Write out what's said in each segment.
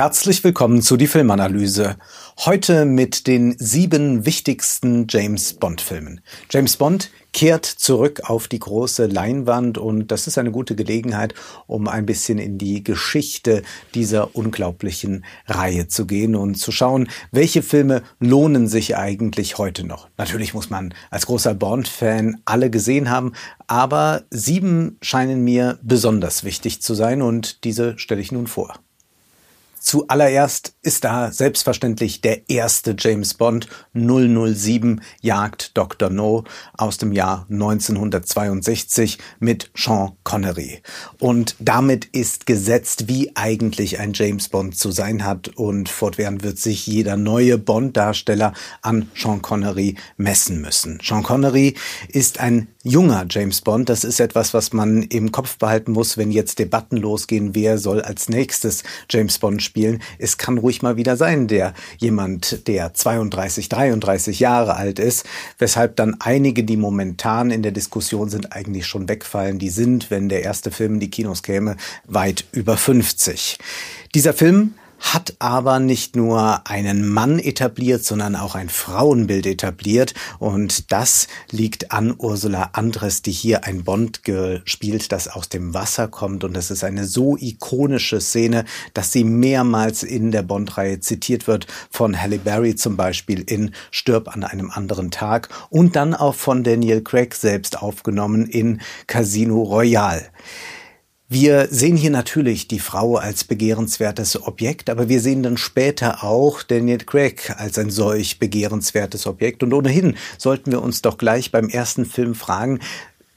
Herzlich willkommen zu die Filmanalyse. Heute mit den sieben wichtigsten James Bond Filmen. James Bond kehrt zurück auf die große Leinwand und das ist eine gute Gelegenheit, um ein bisschen in die Geschichte dieser unglaublichen Reihe zu gehen und zu schauen, welche Filme lohnen sich eigentlich heute noch. Natürlich muss man als großer Bond-Fan alle gesehen haben, aber sieben scheinen mir besonders wichtig zu sein und diese stelle ich nun vor. Zuallererst ist da selbstverständlich der erste James Bond 007 Jagd Dr. No aus dem Jahr 1962 mit Sean Connery. Und damit ist gesetzt, wie eigentlich ein James Bond zu sein hat und fortwährend wird sich jeder neue Bond-Darsteller an Sean Connery messen müssen. Sean Connery ist ein junger James Bond. Das ist etwas, was man im Kopf behalten muss, wenn jetzt Debatten losgehen, wer soll als nächstes James Bond spielen. Es kann ruhig mal wieder sein, der jemand, der 32, 33 Jahre alt ist, weshalb dann einige, die momentan in der Diskussion sind, eigentlich schon wegfallen. Die sind, wenn der erste Film in die Kinos käme, weit über 50. Dieser Film hat aber nicht nur einen Mann etabliert, sondern auch ein Frauenbild etabliert. Und das liegt an Ursula Andres, die hier ein Bond gespielt, das aus dem Wasser kommt. Und das ist eine so ikonische Szene, dass sie mehrmals in der Bond-Reihe zitiert wird, von Halle Berry zum Beispiel in Stirb an einem anderen Tag und dann auch von Daniel Craig selbst aufgenommen in Casino Royale. Wir sehen hier natürlich die Frau als begehrenswertes Objekt, aber wir sehen dann später auch Daniel Craig als ein solch begehrenswertes Objekt. Und ohnehin sollten wir uns doch gleich beim ersten Film fragen,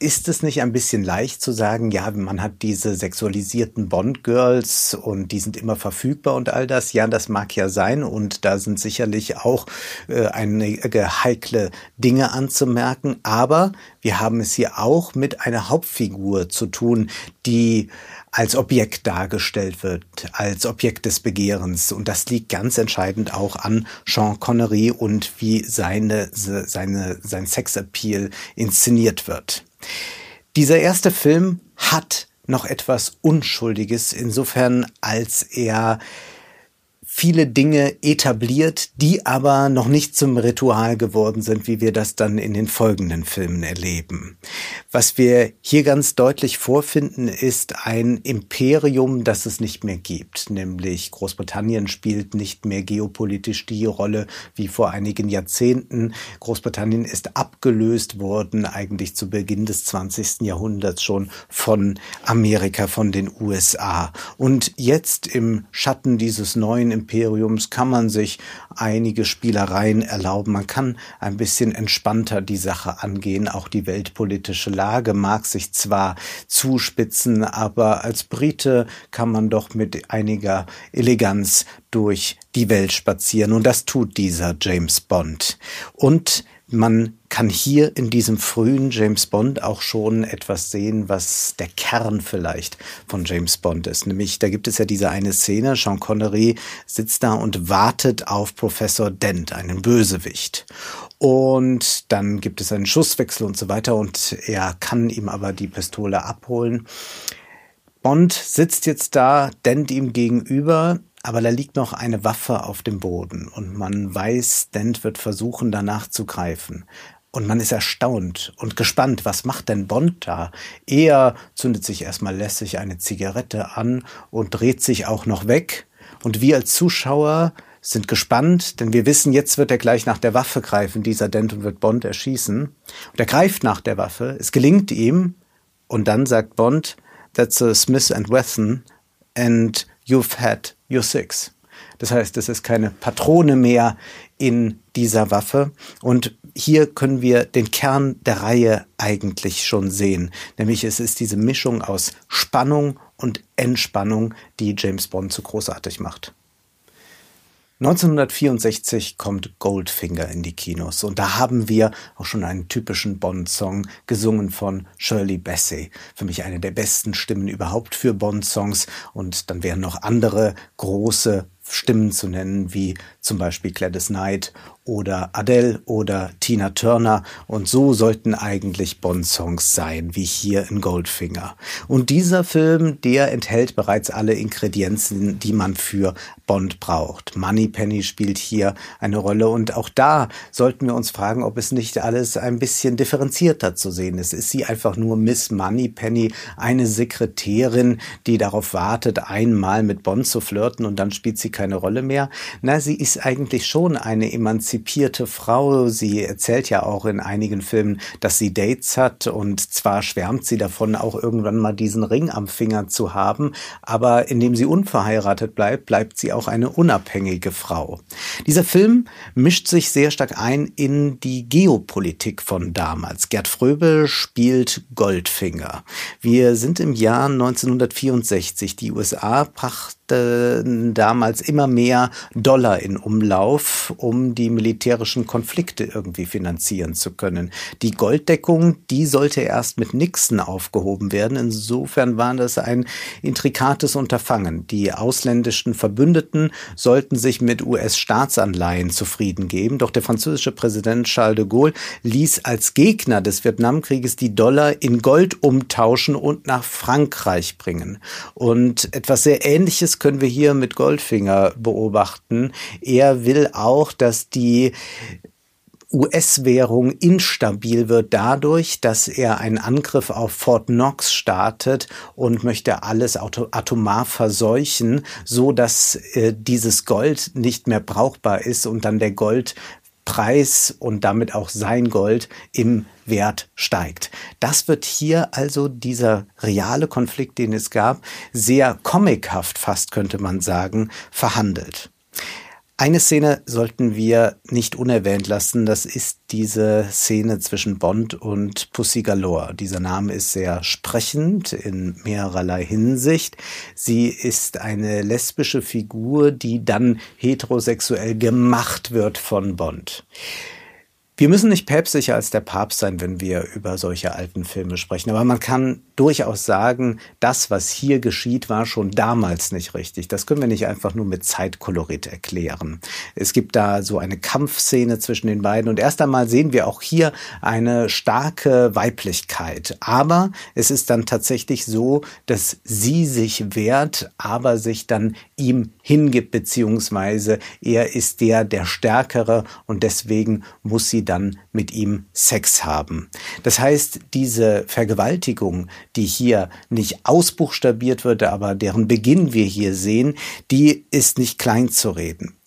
ist es nicht ein bisschen leicht zu sagen, ja, man hat diese sexualisierten Bond-Girls und die sind immer verfügbar und all das? Ja, das mag ja sein und da sind sicherlich auch äh, einige heikle Dinge anzumerken, aber wir haben es hier auch mit einer Hauptfigur zu tun, die als Objekt dargestellt wird, als Objekt des Begehrens. Und das liegt ganz entscheidend auch an Sean Connery und wie seine, seine, sein Sexappeal inszeniert wird. Dieser erste Film hat noch etwas Unschuldiges, insofern als er viele Dinge etabliert, die aber noch nicht zum Ritual geworden sind, wie wir das dann in den folgenden Filmen erleben. Was wir hier ganz deutlich vorfinden, ist ein Imperium, das es nicht mehr gibt, nämlich Großbritannien spielt nicht mehr geopolitisch die Rolle wie vor einigen Jahrzehnten. Großbritannien ist abgelöst worden, eigentlich zu Beginn des 20. Jahrhunderts schon von Amerika, von den USA. Und jetzt im Schatten dieses neuen Imperiums kann man sich einige Spielereien erlauben. Man kann ein bisschen entspannter die Sache angehen. Auch die weltpolitische Lage mag sich zwar zuspitzen, aber als Brite kann man doch mit einiger Eleganz durch die Welt spazieren. Und das tut dieser James Bond. Und man kann hier in diesem frühen James Bond auch schon etwas sehen, was der Kern vielleicht von James Bond ist. Nämlich, da gibt es ja diese eine Szene, Sean Connery sitzt da und wartet auf Professor Dent, einen Bösewicht. Und dann gibt es einen Schusswechsel und so weiter und er kann ihm aber die Pistole abholen. Bond sitzt jetzt da, Dent ihm gegenüber, aber da liegt noch eine Waffe auf dem Boden und man weiß, Dent wird versuchen, danach zu greifen. Und man ist erstaunt und gespannt, was macht denn Bond da? Er zündet sich erstmal lässig eine Zigarette an und dreht sich auch noch weg. Und wir als Zuschauer sind gespannt, denn wir wissen, jetzt wird er gleich nach der Waffe greifen, dieser Dent, und wird Bond erschießen. Und er greift nach der Waffe, es gelingt ihm, und dann sagt Bond, that's a Smith and Wesson, and you've had your six. Das heißt, es ist keine Patrone mehr in dieser Waffe. Und hier können wir den Kern der Reihe eigentlich schon sehen. Nämlich es ist diese Mischung aus Spannung und Entspannung, die James Bond so großartig macht. 1964 kommt Goldfinger in die Kinos und da haben wir auch schon einen typischen Bond-Song gesungen von Shirley Bassey. Für mich eine der besten Stimmen überhaupt für Bond-Songs und dann wären noch andere große Stimmen zu nennen, wie zum Beispiel Gladys Knight oder Adele oder Tina Turner und so sollten eigentlich Bond-Songs sein, wie hier in Goldfinger. Und dieser Film, der enthält bereits alle Ingredienzen, die man für Bond braucht. Moneypenny spielt hier eine Rolle und auch da sollten wir uns fragen, ob es nicht alles ein bisschen differenzierter zu sehen ist. Ist sie einfach nur Miss Moneypenny, eine Sekretärin, die darauf wartet, einmal mit Bond zu flirten und dann spielt sie keine Rolle mehr? Na, sie ist eigentlich schon eine emanzipierte Frau. Sie erzählt ja auch in einigen Filmen, dass sie Dates hat und zwar schwärmt sie davon, auch irgendwann mal diesen Ring am Finger zu haben, aber indem sie unverheiratet bleibt, bleibt sie auch eine unabhängige Frau. Dieser Film mischt sich sehr stark ein in die Geopolitik von damals. Gerd Fröbe spielt Goldfinger. Wir sind im Jahr 1964. Die USA brachten damals immer mehr Dollar in Umlauf, um die militärischen Konflikte irgendwie finanzieren zu können. Die Golddeckung, die sollte erst mit Nixon aufgehoben werden. Insofern war das ein intrikates Unterfangen. Die ausländischen Verbündeten sollten sich mit US-Staatsanleihen zufrieden geben. Doch der französische Präsident Charles de Gaulle ließ als Gegner des Vietnamkrieges die Dollar in Gold umtauschen und nach Frankreich bringen. Und etwas sehr Ähnliches können wir hier mit Goldfinger beobachten. Er will auch, dass die US-Währung instabil wird dadurch, dass er einen Angriff auf Fort Knox startet und möchte alles atomar verseuchen, so dass äh, dieses Gold nicht mehr brauchbar ist und dann der Goldpreis und damit auch sein Gold im Wert steigt. Das wird hier also dieser reale Konflikt, den es gab, sehr comichaft fast könnte man sagen, verhandelt. Eine Szene sollten wir nicht unerwähnt lassen. Das ist diese Szene zwischen Bond und Pussy Galore. Dieser Name ist sehr sprechend in mehrerlei Hinsicht. Sie ist eine lesbische Figur, die dann heterosexuell gemacht wird von Bond. Wir müssen nicht päpstlicher als der Papst sein, wenn wir über solche alten Filme sprechen. Aber man kann durchaus sagen, das, was hier geschieht, war schon damals nicht richtig. Das können wir nicht einfach nur mit Zeitkolorit erklären. Es gibt da so eine Kampfszene zwischen den beiden und erst einmal sehen wir auch hier eine starke Weiblichkeit. Aber es ist dann tatsächlich so, dass sie sich wehrt, aber sich dann ihm hingibt, beziehungsweise er ist der, der Stärkere und deswegen muss sie dann mit ihm Sex haben. Das heißt, diese Vergewaltigung, die hier nicht ausbuchstabiert wird, aber deren Beginn wir hier sehen, die ist nicht klein zu reden.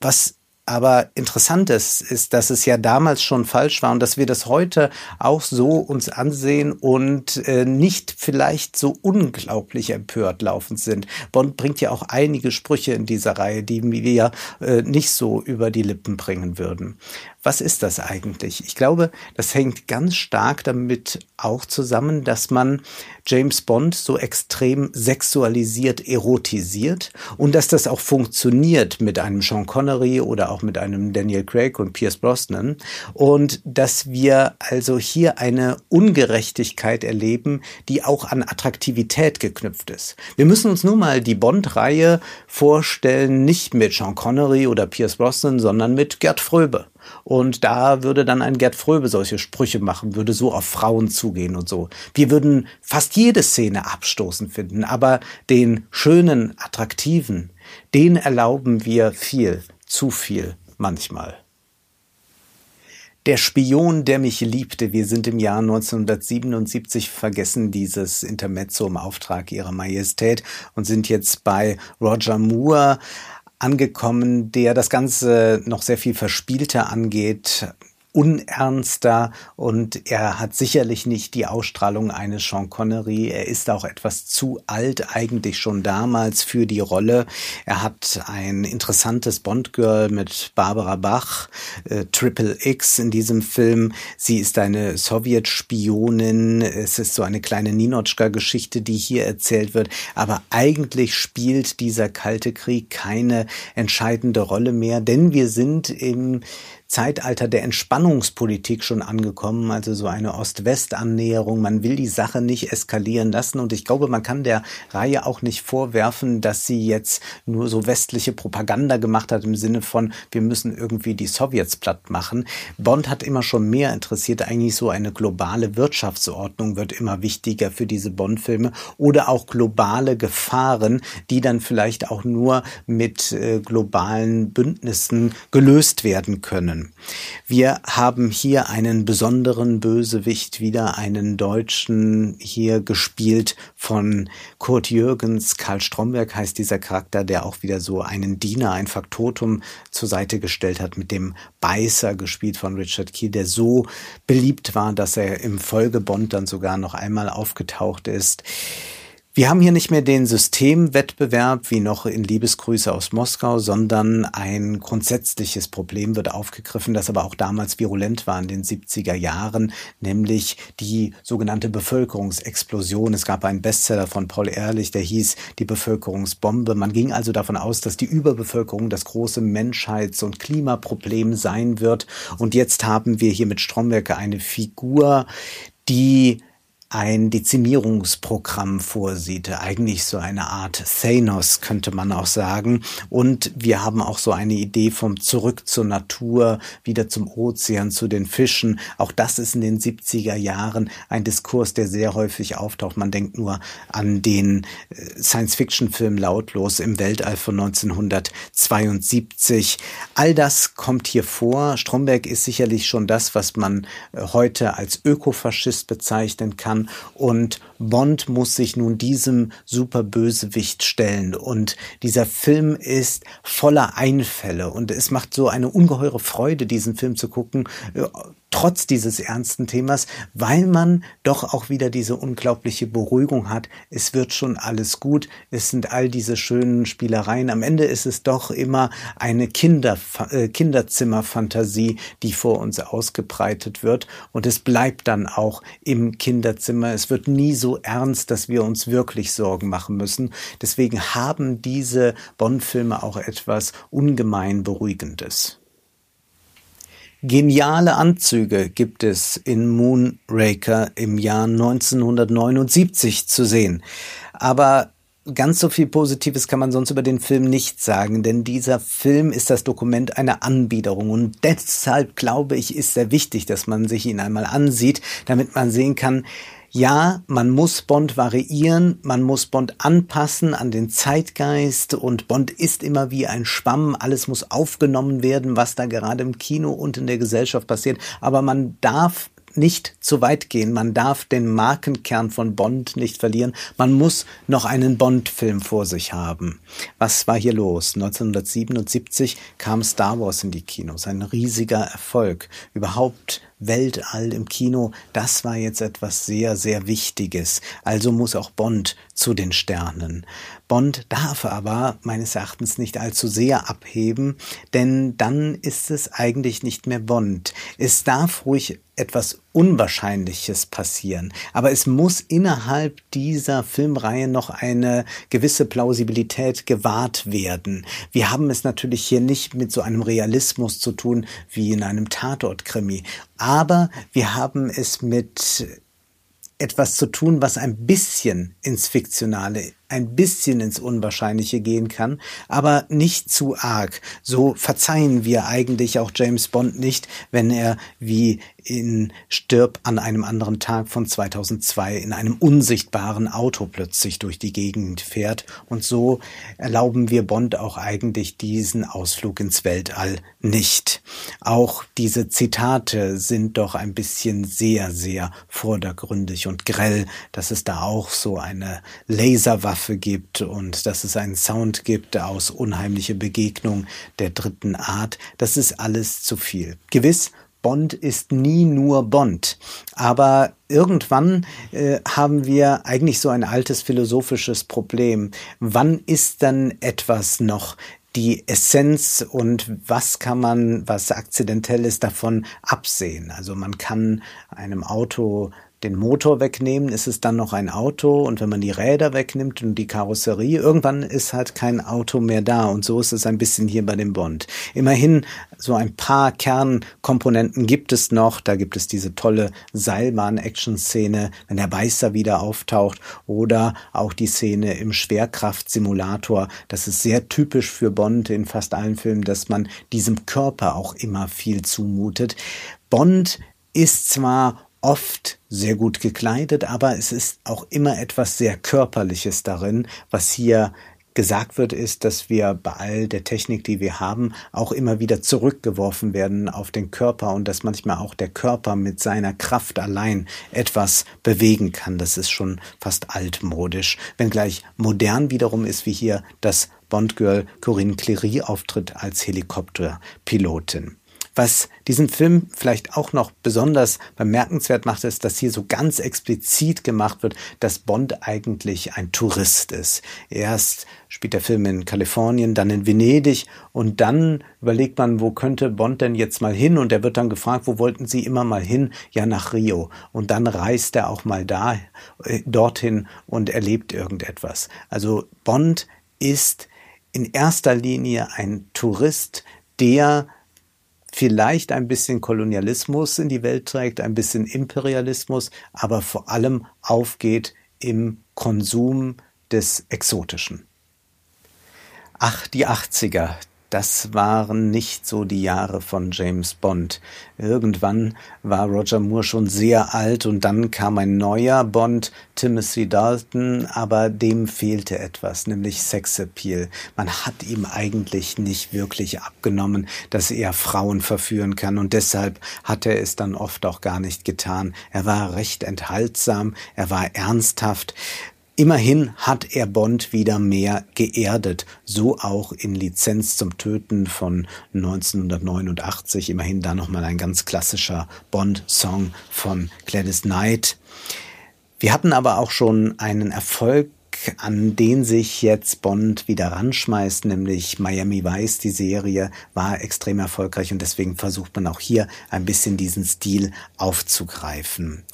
Was aber interessant ist, ist, dass es ja damals schon falsch war und dass wir das heute auch so uns ansehen und äh, nicht vielleicht so unglaublich empört laufend sind. Bond bringt ja auch einige Sprüche in dieser Reihe, die wir äh, nicht so über die Lippen bringen würden. Was ist das eigentlich? Ich glaube, das hängt ganz stark damit auch zusammen, dass man James Bond so extrem sexualisiert, erotisiert und dass das auch funktioniert mit einem Sean Connery oder auch mit einem Daniel Craig und Pierce Brosnan und dass wir also hier eine Ungerechtigkeit erleben, die auch an Attraktivität geknüpft ist. Wir müssen uns nur mal die Bond-Reihe vorstellen, nicht mit Sean Connery oder Pierce Brosnan, sondern mit Gerd Fröbe. Und da würde dann ein Gerd Fröbe solche Sprüche machen, würde so auf Frauen zugehen und so. Wir würden fast jede Szene abstoßend finden, aber den schönen, attraktiven, den erlauben wir viel, zu viel manchmal. Der Spion, der mich liebte. Wir sind im Jahr 1977 vergessen dieses Intermezzo im Auftrag ihrer Majestät und sind jetzt bei Roger Moore angekommen, der das Ganze noch sehr viel verspielter angeht, unernster und er hat sicherlich nicht die Ausstrahlung eines Sean Connery. Er ist auch etwas zu alt eigentlich schon damals für die Rolle. Er hat ein interessantes Bond-Girl mit Barbara Bach, äh, Triple X in diesem Film. Sie ist eine Sowjetspionin. Es ist so eine kleine Ninotchka-Geschichte, die hier erzählt wird. Aber eigentlich spielt dieser Kalte Krieg keine entscheidende Rolle mehr, denn wir sind im Zeitalter der Entspannungspolitik schon angekommen, also so eine Ost-West-Annäherung. Man will die Sache nicht eskalieren lassen und ich glaube, man kann der Reihe auch nicht vorwerfen, dass sie jetzt nur so westliche Propaganda gemacht hat im Sinne von, wir müssen irgendwie die Sowjets platt machen. Bond hat immer schon mehr interessiert, eigentlich so eine globale Wirtschaftsordnung wird immer wichtiger für diese Bond-Filme oder auch globale Gefahren, die dann vielleicht auch nur mit äh, globalen Bündnissen gelöst werden können. Wir haben hier einen besonderen Bösewicht, wieder einen Deutschen hier gespielt von Kurt Jürgens. Karl Stromberg heißt dieser Charakter, der auch wieder so einen Diener, ein Faktotum zur Seite gestellt hat, mit dem Beißer gespielt von Richard Key, der so beliebt war, dass er im Folgebond dann sogar noch einmal aufgetaucht ist. Wir haben hier nicht mehr den Systemwettbewerb wie noch in Liebesgrüße aus Moskau, sondern ein grundsätzliches Problem wird aufgegriffen, das aber auch damals virulent war in den 70er Jahren, nämlich die sogenannte Bevölkerungsexplosion. Es gab einen Bestseller von Paul Ehrlich, der hieß Die Bevölkerungsbombe. Man ging also davon aus, dass die Überbevölkerung das große Menschheits- und Klimaproblem sein wird. Und jetzt haben wir hier mit Stromberg eine Figur, die ein Dezimierungsprogramm vorsieht, eigentlich so eine Art Thanos könnte man auch sagen. Und wir haben auch so eine Idee vom Zurück zur Natur, wieder zum Ozean, zu den Fischen. Auch das ist in den 70er Jahren ein Diskurs, der sehr häufig auftaucht. Man denkt nur an den äh, Science-Fiction-Film Lautlos im Weltall von 1972. All das kommt hier vor. Stromberg ist sicherlich schon das, was man äh, heute als Ökofaschist bezeichnen kann und Bond muss sich nun diesem Superbösewicht stellen. Und dieser Film ist voller Einfälle. Und es macht so eine ungeheure Freude, diesen Film zu gucken, trotz dieses ernsten Themas, weil man doch auch wieder diese unglaubliche Beruhigung hat. Es wird schon alles gut. Es sind all diese schönen Spielereien. Am Ende ist es doch immer eine Kinder, äh, Kinderzimmerfantasie, die vor uns ausgebreitet wird. Und es bleibt dann auch im Kinderzimmer. Es wird nie so ernst, dass wir uns wirklich Sorgen machen müssen. Deswegen haben diese Bond-Filme auch etwas ungemein Beruhigendes. Geniale Anzüge gibt es in Moonraker im Jahr 1979 zu sehen. Aber ganz so viel Positives kann man sonst über den Film nicht sagen, denn dieser Film ist das Dokument einer Anbiederung und deshalb glaube ich, ist sehr wichtig, dass man sich ihn einmal ansieht, damit man sehen kann, ja, man muss Bond variieren, man muss Bond anpassen an den Zeitgeist und Bond ist immer wie ein Schwamm, alles muss aufgenommen werden, was da gerade im Kino und in der Gesellschaft passiert, aber man darf nicht zu weit gehen. Man darf den Markenkern von Bond nicht verlieren. Man muss noch einen Bond-Film vor sich haben. Was war hier los? 1977 kam Star Wars in die Kinos. Ein riesiger Erfolg. Überhaupt Weltall im Kino, das war jetzt etwas sehr, sehr Wichtiges. Also muss auch Bond zu den Sternen. Bond darf aber meines Erachtens nicht allzu sehr abheben, denn dann ist es eigentlich nicht mehr Bond. Es darf ruhig etwas Unwahrscheinliches passieren, aber es muss innerhalb dieser Filmreihe noch eine gewisse Plausibilität gewahrt werden. Wir haben es natürlich hier nicht mit so einem Realismus zu tun wie in einem Tatortkrimi aber wir haben es mit etwas zu tun, was ein bisschen ins Fiktionale ein bisschen ins Unwahrscheinliche gehen kann, aber nicht zu arg. So verzeihen wir eigentlich auch James Bond nicht, wenn er wie in Stirb an einem anderen Tag von 2002 in einem unsichtbaren Auto plötzlich durch die Gegend fährt. Und so erlauben wir Bond auch eigentlich diesen Ausflug ins Weltall nicht. Auch diese Zitate sind doch ein bisschen sehr, sehr vordergründig und grell, dass es da auch so eine Laserwaffe Waffe gibt und dass es einen Sound gibt aus unheimliche Begegnung der dritten Art, das ist alles zu viel. Gewiss, Bond ist nie nur Bond. Aber irgendwann äh, haben wir eigentlich so ein altes philosophisches Problem. Wann ist dann etwas noch die Essenz und was kann man, was akzidentell ist, davon absehen. Also man kann einem Auto den Motor wegnehmen, ist es dann noch ein Auto. Und wenn man die Räder wegnimmt und die Karosserie, irgendwann ist halt kein Auto mehr da. Und so ist es ein bisschen hier bei dem Bond. Immerhin so ein paar Kernkomponenten gibt es noch, da gibt es diese tolle Seilbahn-Action-Szene, wenn der Beißer wieder auftaucht. Oder auch die Szene im Schwerkraftsimulator, das ist sehr typisch für Bond in fast allen Filmen, dass man diesem Körper auch immer viel zumutet. Bond ist zwar oft sehr gut gekleidet, aber es ist auch immer etwas sehr Körperliches darin. Was hier gesagt wird, ist, dass wir bei all der Technik, die wir haben, auch immer wieder zurückgeworfen werden auf den Körper und dass manchmal auch der Körper mit seiner Kraft allein etwas bewegen kann. Das ist schon fast altmodisch, wenngleich modern wiederum ist, wie hier das Bondgirl Corinne Clery auftritt als Helikopterpilotin. Was diesen Film vielleicht auch noch besonders bemerkenswert macht, ist, dass hier so ganz explizit gemacht wird, dass Bond eigentlich ein Tourist ist. Erst spielt der Film in Kalifornien, dann in Venedig und dann überlegt man, wo könnte Bond denn jetzt mal hin? Und er wird dann gefragt, wo wollten Sie immer mal hin? Ja, nach Rio. Und dann reist er auch mal da, äh, dorthin und erlebt irgendetwas. Also Bond ist in erster Linie ein Tourist, der vielleicht ein bisschen Kolonialismus in die Welt trägt, ein bisschen Imperialismus, aber vor allem aufgeht im Konsum des Exotischen. Ach, die 80er, das waren nicht so die Jahre von James Bond. Irgendwann war Roger Moore schon sehr alt und dann kam ein neuer Bond, Timothy Dalton, aber dem fehlte etwas, nämlich Sexappeal. Man hat ihm eigentlich nicht wirklich abgenommen, dass er Frauen verführen kann und deshalb hat er es dann oft auch gar nicht getan. Er war recht enthaltsam, er war ernsthaft. Immerhin hat er Bond wieder mehr geerdet, so auch in Lizenz zum Töten von 1989, immerhin da nochmal ein ganz klassischer Bond-Song von Gladys Knight. Wir hatten aber auch schon einen Erfolg an den sich jetzt Bond wieder ranschmeißt, nämlich Miami Vice, die Serie, war extrem erfolgreich und deswegen versucht man auch hier ein bisschen diesen Stil aufzugreifen.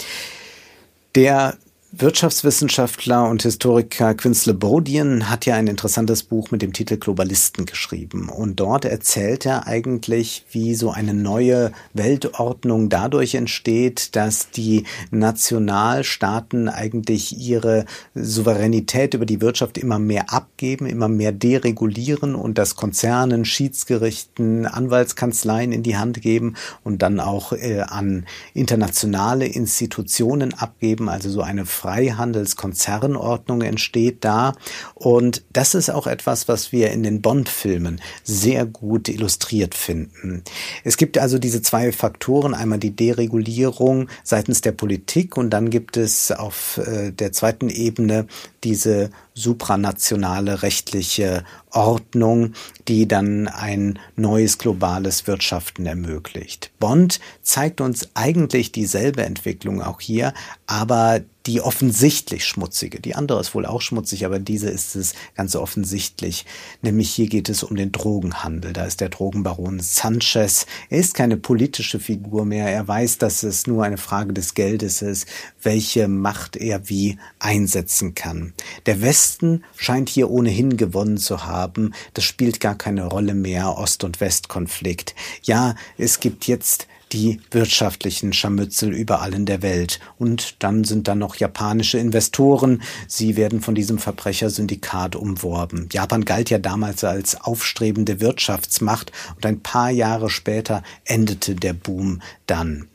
Der Wirtschaftswissenschaftler und Historiker Quince Bodian hat ja ein interessantes Buch mit dem Titel Globalisten geschrieben. Und dort erzählt er eigentlich, wie so eine neue Weltordnung dadurch entsteht, dass die Nationalstaaten eigentlich ihre Souveränität über die Wirtschaft immer mehr abgeben, immer mehr deregulieren und das Konzernen, Schiedsgerichten, Anwaltskanzleien in die Hand geben und dann auch äh, an internationale Institutionen abgeben, also so eine Freihandelskonzernordnung entsteht da. Und das ist auch etwas, was wir in den Bond-Filmen sehr gut illustriert finden. Es gibt also diese zwei Faktoren, einmal die Deregulierung seitens der Politik und dann gibt es auf äh, der zweiten Ebene diese supranationale rechtliche Ordnung, die dann ein neues globales Wirtschaften ermöglicht. Bond zeigt uns eigentlich dieselbe Entwicklung auch hier, aber die offensichtlich schmutzige. Die andere ist wohl auch schmutzig, aber diese ist es ganz offensichtlich. Nämlich hier geht es um den Drogenhandel. Da ist der Drogenbaron Sanchez. Er ist keine politische Figur mehr. Er weiß, dass es nur eine Frage des Geldes ist, welche Macht er wie einsetzen kann. Der Westen scheint hier ohnehin gewonnen zu haben. Das spielt gar keine Rolle mehr, Ost- und Westkonflikt. Ja, es gibt jetzt die wirtschaftlichen Scharmützel überall in der Welt. Und dann sind da noch japanische Investoren. Sie werden von diesem Verbrechersyndikat umworben. Japan galt ja damals als aufstrebende Wirtschaftsmacht und ein paar Jahre später endete der Boom dann.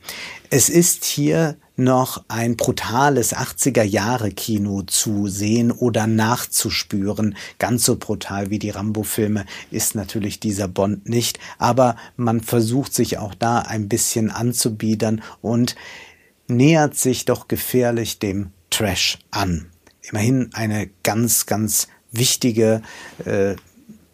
Es ist hier noch ein brutales 80er Jahre Kino zu sehen oder nachzuspüren. Ganz so brutal wie die Rambo-Filme ist natürlich dieser Bond nicht, aber man versucht sich auch da ein bisschen anzubiedern und nähert sich doch gefährlich dem Trash an. Immerhin eine ganz, ganz wichtige äh,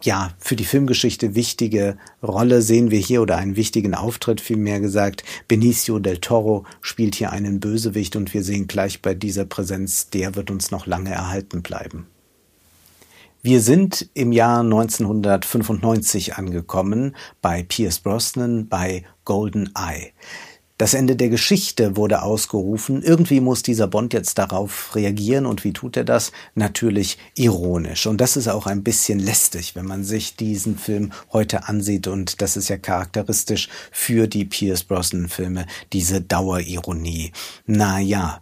ja, für die Filmgeschichte wichtige Rolle sehen wir hier oder einen wichtigen Auftritt vielmehr gesagt. Benicio del Toro spielt hier einen Bösewicht und wir sehen gleich bei dieser Präsenz, der wird uns noch lange erhalten bleiben. Wir sind im Jahr 1995 angekommen bei Pierce Brosnan bei Golden Eye. Das Ende der Geschichte wurde ausgerufen. Irgendwie muss dieser Bond jetzt darauf reagieren. Und wie tut er das? Natürlich ironisch. Und das ist auch ein bisschen lästig, wenn man sich diesen Film heute ansieht. Und das ist ja charakteristisch für die Pierce Brosnan Filme, diese Dauerironie. Naja.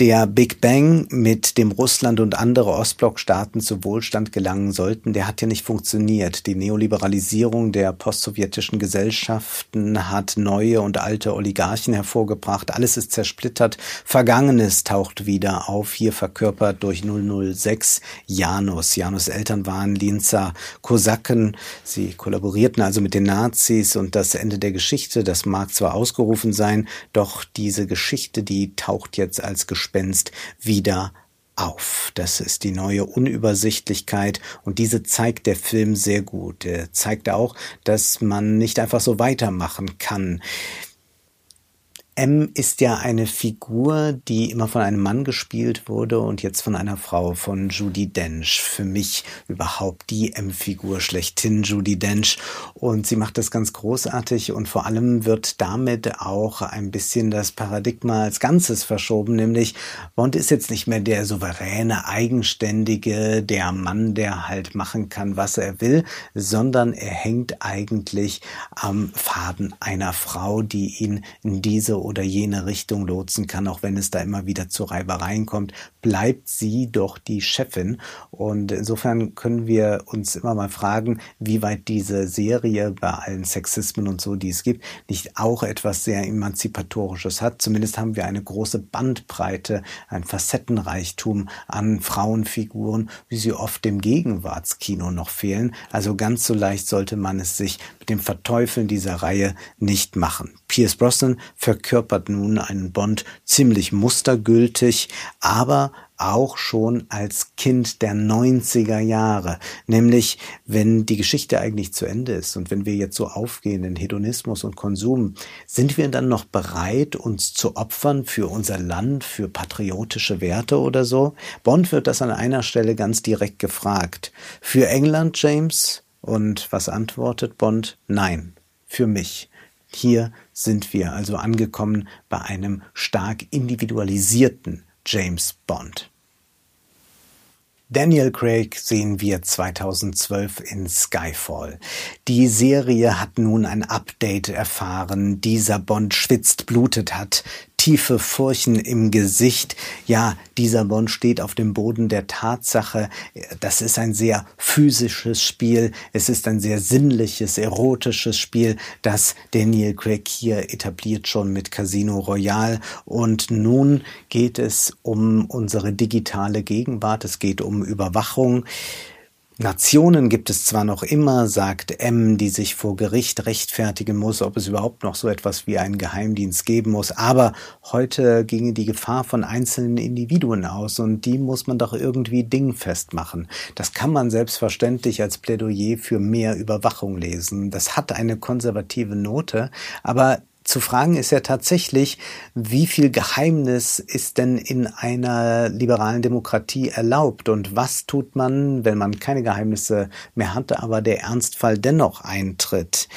Der Big Bang, mit dem Russland und andere Ostblockstaaten zu Wohlstand gelangen sollten, der hat ja nicht funktioniert. Die Neoliberalisierung der postsowjetischen Gesellschaften hat neue und alte Oligarchen hervorgebracht. Alles ist zersplittert. Vergangenes taucht wieder auf, hier verkörpert durch 006 Janus. Janus Eltern waren Linzer Kosaken. Sie kollaborierten also mit den Nazis und das Ende der Geschichte, das mag zwar ausgerufen sein, doch diese Geschichte, die taucht jetzt als Gespenst wieder auf. Das ist die neue Unübersichtlichkeit und diese zeigt der Film sehr gut. Er zeigt auch, dass man nicht einfach so weitermachen kann. M ist ja eine Figur, die immer von einem Mann gespielt wurde und jetzt von einer Frau, von Judy Dench. Für mich überhaupt die M-Figur schlechthin, Judy Dench. Und sie macht das ganz großartig und vor allem wird damit auch ein bisschen das Paradigma als Ganzes verschoben, nämlich Bond ist jetzt nicht mehr der souveräne, eigenständige, der Mann, der halt machen kann, was er will, sondern er hängt eigentlich am Faden einer Frau, die ihn in diese oder jene Richtung lotsen kann, auch wenn es da immer wieder zu Reibereien kommt, bleibt sie doch die Chefin. Und insofern können wir uns immer mal fragen, wie weit diese Serie bei allen Sexismen und so, die es gibt, nicht auch etwas sehr Emanzipatorisches hat. Zumindest haben wir eine große Bandbreite, ein Facettenreichtum an Frauenfiguren, wie sie oft dem Gegenwartskino noch fehlen. Also ganz so leicht sollte man es sich mit dem Verteufeln dieser Reihe nicht machen. Pierce Brosnan verkörpert nun einen Bond ziemlich mustergültig, aber auch schon als Kind der 90er Jahre. Nämlich, wenn die Geschichte eigentlich zu Ende ist und wenn wir jetzt so aufgehen in Hedonismus und Konsum, sind wir dann noch bereit, uns zu opfern für unser Land, für patriotische Werte oder so? Bond wird das an einer Stelle ganz direkt gefragt. Für England, James? Und was antwortet Bond? Nein, für mich. Hier sind wir also angekommen bei einem stark individualisierten James Bond. Daniel Craig sehen wir 2012 in Skyfall. Die Serie hat nun ein Update erfahren. Dieser Bond schwitzt, blutet, hat tiefe Furchen im Gesicht. Ja, dieser Bond steht auf dem Boden der Tatsache. Das ist ein sehr physisches Spiel. Es ist ein sehr sinnliches, erotisches Spiel, das Daniel Craig hier etabliert schon mit Casino Royale. Und nun geht es um unsere digitale Gegenwart. Es geht um Überwachung. Nationen gibt es zwar noch immer, sagt M, die sich vor Gericht rechtfertigen muss, ob es überhaupt noch so etwas wie einen Geheimdienst geben muss, aber heute ginge die Gefahr von einzelnen Individuen aus und die muss man doch irgendwie dingfest machen. Das kann man selbstverständlich als Plädoyer für mehr Überwachung lesen. Das hat eine konservative Note, aber zu fragen ist ja tatsächlich, wie viel Geheimnis ist denn in einer liberalen Demokratie erlaubt und was tut man, wenn man keine Geheimnisse mehr hatte, aber der Ernstfall dennoch eintritt.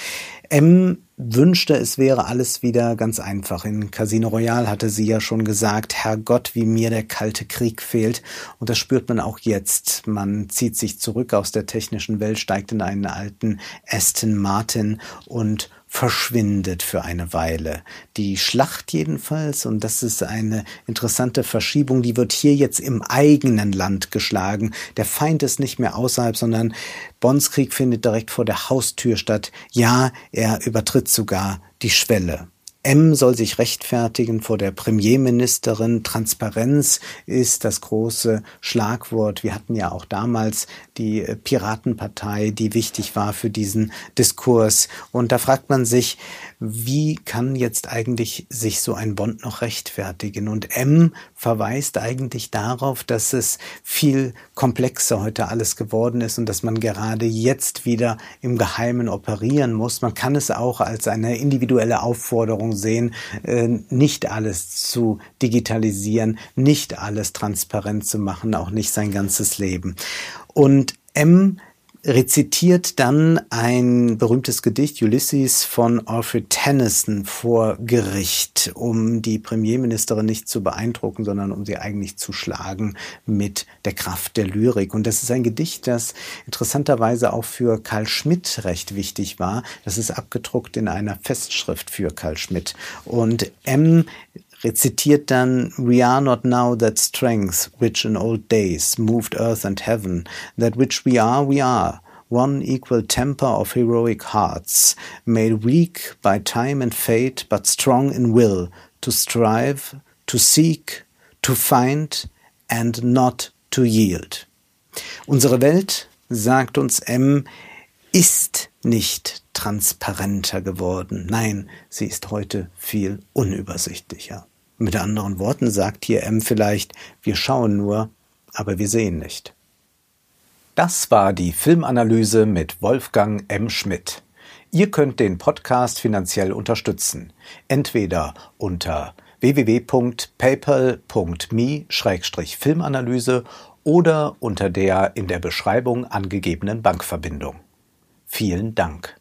M wünschte, es wäre alles wieder ganz einfach. In Casino Royale hatte sie ja schon gesagt, Herrgott, wie mir der kalte Krieg fehlt. Und das spürt man auch jetzt. Man zieht sich zurück aus der technischen Welt, steigt in einen alten Aston Martin und verschwindet für eine Weile. Die Schlacht jedenfalls, und das ist eine interessante Verschiebung, die wird hier jetzt im eigenen Land geschlagen. Der Feind ist nicht mehr außerhalb, sondern Bonds Krieg findet direkt vor der Haustür statt. Ja, er übertritt sogar die Schwelle. M soll sich rechtfertigen vor der Premierministerin. Transparenz ist das große Schlagwort. Wir hatten ja auch damals die Piratenpartei, die wichtig war für diesen Diskurs. Und da fragt man sich, wie kann jetzt eigentlich sich so ein Bond noch rechtfertigen? Und M verweist eigentlich darauf, dass es viel komplexer heute alles geworden ist und dass man gerade jetzt wieder im Geheimen operieren muss. Man kann es auch als eine individuelle Aufforderung sehen, äh, nicht alles zu digitalisieren, nicht alles transparent zu machen, auch nicht sein ganzes Leben. Und M rezitiert dann ein berühmtes Gedicht Ulysses von Alfred Tennyson vor Gericht, um die Premierministerin nicht zu beeindrucken, sondern um sie eigentlich zu schlagen mit der Kraft der Lyrik. Und das ist ein Gedicht, das interessanterweise auch für Karl Schmidt recht wichtig war. Das ist abgedruckt in einer Festschrift für Karl Schmidt. Und M rezitiert dann We are not now that strength which in old days moved earth and heaven, that which we are, we are, one equal temper of heroic hearts, made weak by time and fate, but strong in will, to strive, to seek, to find and not to yield. Unsere Welt, sagt uns M, ist nicht transparenter geworden. Nein, sie ist heute viel unübersichtlicher. Mit anderen Worten sagt hier M vielleicht, wir schauen nur, aber wir sehen nicht. Das war die Filmanalyse mit Wolfgang M. Schmidt. Ihr könnt den Podcast finanziell unterstützen. Entweder unter www.paypal.me-filmanalyse oder unter der in der Beschreibung angegebenen Bankverbindung. Vielen Dank.